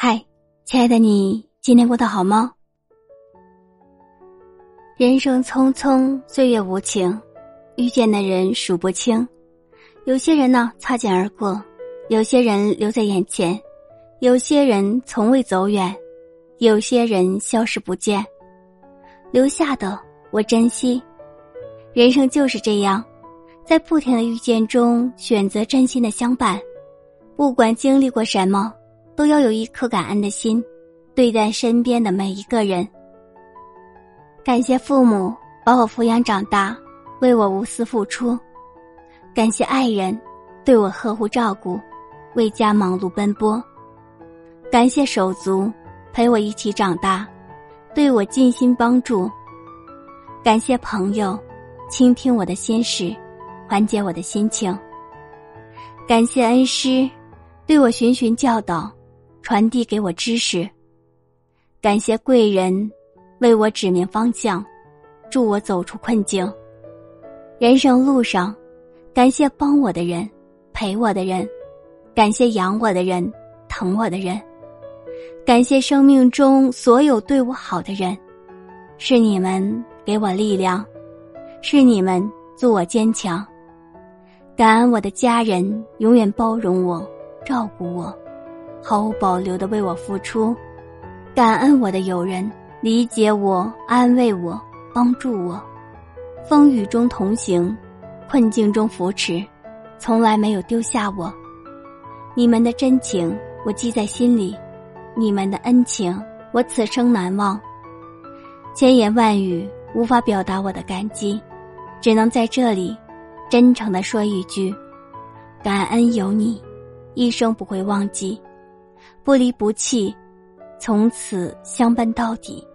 嗨亲爱的你，今天过得好吗？人生匆匆，岁月无情，遇见的人数不清。有些人呢，擦肩而过；有些人留在眼前；有些人从未走远；有些人消失不见。留下的，我珍惜。人生就是这样，在不停的遇见中，选择真心的相伴。不管经历过什么。都要有一颗感恩的心，对待身边的每一个人。感谢父母把我抚养长大，为我无私付出；感谢爱人对我呵护照顾，为家忙碌奔波；感谢手足陪我一起长大，对我尽心帮助；感谢朋友倾听我的心事，缓解我的心情；感谢恩师对我循循教导。传递给我知识，感谢贵人为我指明方向，助我走出困境。人生路上，感谢帮我的人，陪我的人，感谢养我的人，疼我的人，感谢生命中所有对我好的人，是你们给我力量，是你们助我坚强。感恩我的家人永远包容我，照顾我。毫无保留的为我付出，感恩我的友人理解我、安慰我、帮助我，风雨中同行，困境中扶持，从来没有丢下我。你们的真情我记在心里，你们的恩情我此生难忘。千言万语无法表达我的感激，只能在这里真诚的说一句：感恩有你，一生不会忘记。不离不弃，从此相伴到底。